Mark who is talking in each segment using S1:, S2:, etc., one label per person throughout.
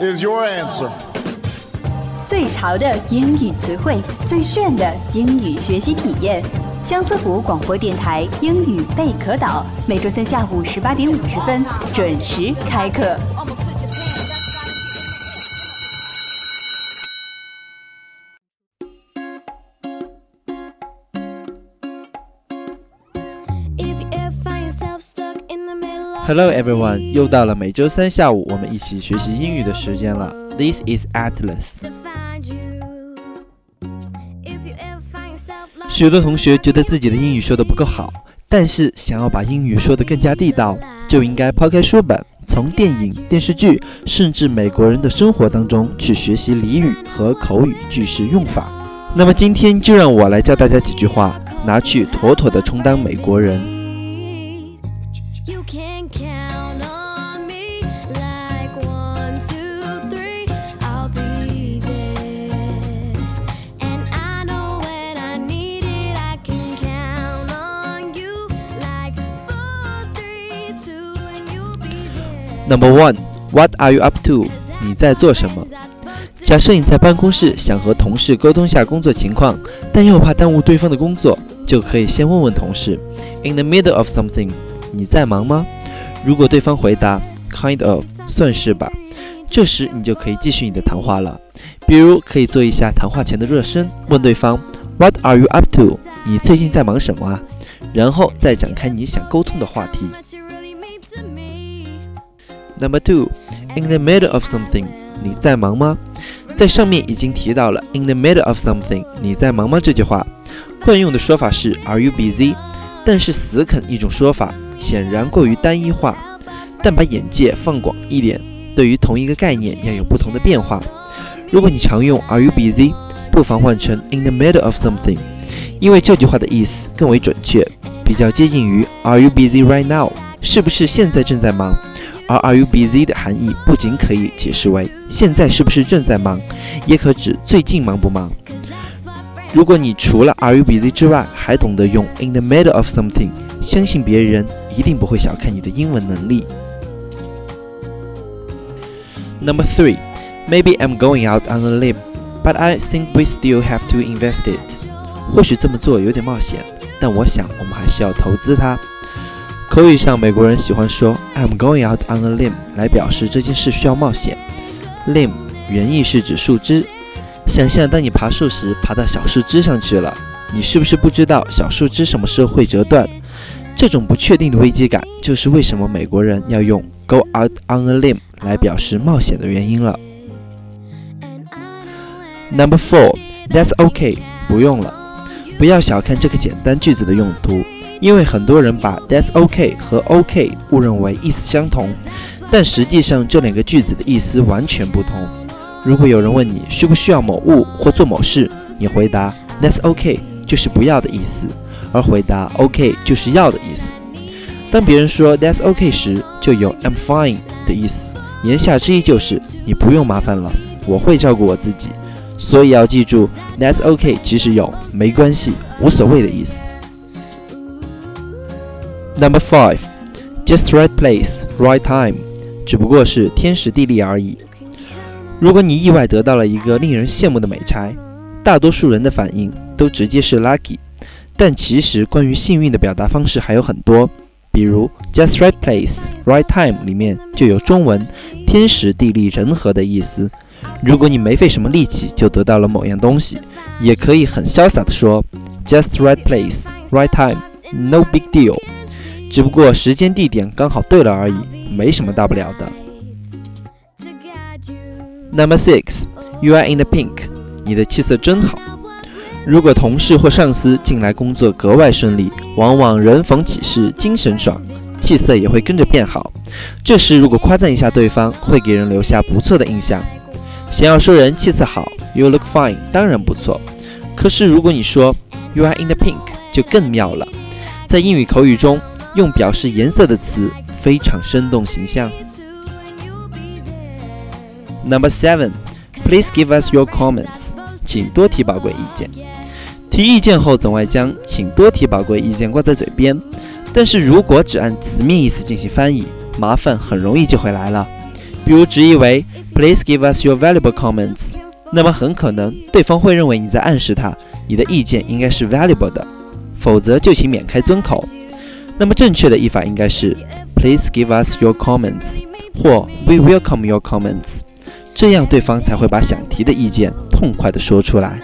S1: is your answer.
S2: 最潮的英语词汇，最炫的英语学习体验。相思湖广播电台英语贝壳岛，每周三下午十八点五十分准时开课。
S3: Hello everyone，又到了每周三下午我们一起学习英语的时间了。This is Atlas。许多同学觉得自己的英语说的不够好，但是想要把英语说得更加地道，就应该抛开书本，从电影、电视剧，甚至美国人的生活当中去学习俚语和口语句式用法。那么今天就让我来教大家几句话，拿去妥妥的充当美国人。Number one, What are you up to？你在做什么？假设你在办公室想和同事沟通下工作情况，但又怕耽误对方的工作，就可以先问问同事：In the middle of something，你在忙吗？如果对方回答 Kind of，算是吧，这时你就可以继续你的谈话了。比如可以做一下谈话前的热身，问对方 What are you up to？你最近在忙什么啊？然后再展开你想沟通的话题。Number two, in the middle of something，你在忙吗？在上面已经提到了 in the middle of something，你在忙吗？这句话惯用的说法是 Are you busy？但是死啃一种说法显然过于单一化，但把眼界放广一点，对于同一个概念要有不同的变化。如果你常用 Are you busy？不妨换成 in the middle of something，因为这句话的意思更为准确，比较接近于 Are you busy right now？是不是现在正在忙？而 Are you busy 的含义不仅可以解释为现在是不是正在忙，也可指最近忙不忙。如果你除了 Are you busy 之外，还懂得用 in the middle of something，相信别人一定不会小看你的英文能力。Number three, maybe I'm going out on a limb, but I think we still have to invest it. 或许这么做有点冒险，但我想我们还是要投资它。口语上，美国人喜欢说 "I'm going out on a limb" 来表示这件事需要冒险。limb 原意是指树枝。想象当你爬树时，爬到小树枝上去了，你是不是不知道小树枝什么时候会折断？这种不确定的危机感，就是为什么美国人要用 "go out on a limb" 来表示冒险的原因了。Number four, that's okay，不用了。不要小看这个简单句子的用途，因为很多人把 that's OK 和 OK 误认为意思相同，但实际上这两个句子的意思完全不同。如果有人问你需不需要某物或做某事，你回答 that's OK 就是不要的意思，而回答 OK 就是要的意思。当别人说 that's OK 时，就有 I'm fine 的意思，言下之意就是你不用麻烦了，我会照顾我自己。所以要记住，That's okay，其实有没关系、无所谓的意思。Number five, just right place, right time，只不过是天时地利而已。如果你意外得到了一个令人羡慕的美差，大多数人的反应都直接是 lucky，但其实关于幸运的表达方式还有很多，比如 just right place, right time 里面就有中文天时地利人和的意思。如果你没费什么力气就得到了某样东西，也可以很潇洒地说 just right place, right time, no big deal。只不过时间地点刚好对了而已，没什么大不了的。Number six, you are in the pink。你的气色真好。如果同事或上司近来工作格外顺利，往往人逢喜事精神爽，气色也会跟着变好。这时如果夸赞一下对方，会给人留下不错的印象。想要说人气色好，You look fine，当然不错。可是如果你说 You are in the pink，就更妙了。在英语口语中，用表示颜色的词非常生动形象。Number seven, please give us your comments. 请多提宝贵意见。提意见后，总爱将“请多提宝贵意见”挂在嘴边，但是如果只按字面意思进行翻译，麻烦很容易就会来了。比如直译为 “Please give us your valuable comments”，那么很可能对方会认为你在暗示他，你的意见应该是 valuable 的，否则就请免开尊口。那么正确的译法应该是 “Please give us your comments” 或 “We welcome your comments”，这样对方才会把想提的意见痛快地说出来。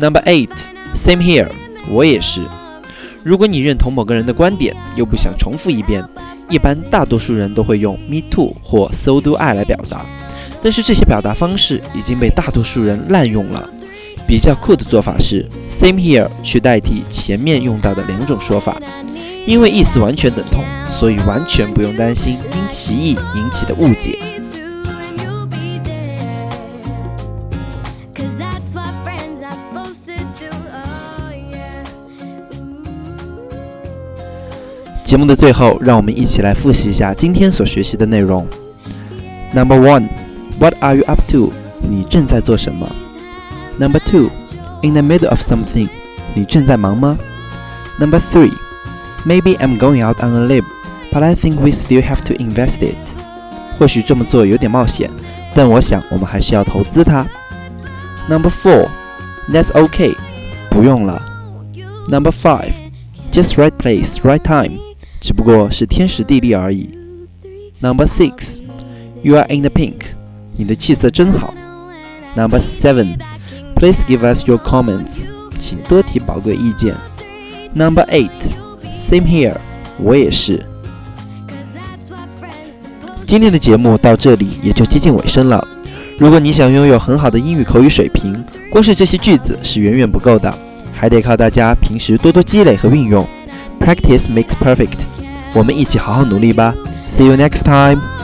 S3: Number eight, same here. 我也是。如果你认同某个人的观点，又不想重复一遍，一般大多数人都会用 me too 或 so do I 来表达。但是这些表达方式已经被大多数人滥用了。比较酷的做法是 same here 去代替前面用到的两种说法，因为意思完全等同，所以完全不用担心因歧义引起的误解。
S4: Oh.
S3: 节目的最后，让我们一起来复习一下今天所学习的内容。Number one, What are you up to? 你正在做什么 ？Number two, In the middle of something. 你正在忙吗？Number three, Maybe I'm going out on a limb, but I think we still have to invest it. 或许这么做有点冒险，但我想我们还是要投资它。Number four, That's okay. 不用了。Number five, Just right place, right time. 只不过是天时地利而已。Number six, you are in the pink. 你的气色真好。Number seven, Please give us your comments. 请多提宝贵意见。Number eight, same here. 我也是。今天的节目到这里也就接近尾声了。如果你想拥有很好的英语口语水平，光是这些句子是远远不够的，还得靠大家平时多多积累和运用。Practice makes perfect。我们一起好好努力吧。See you next time.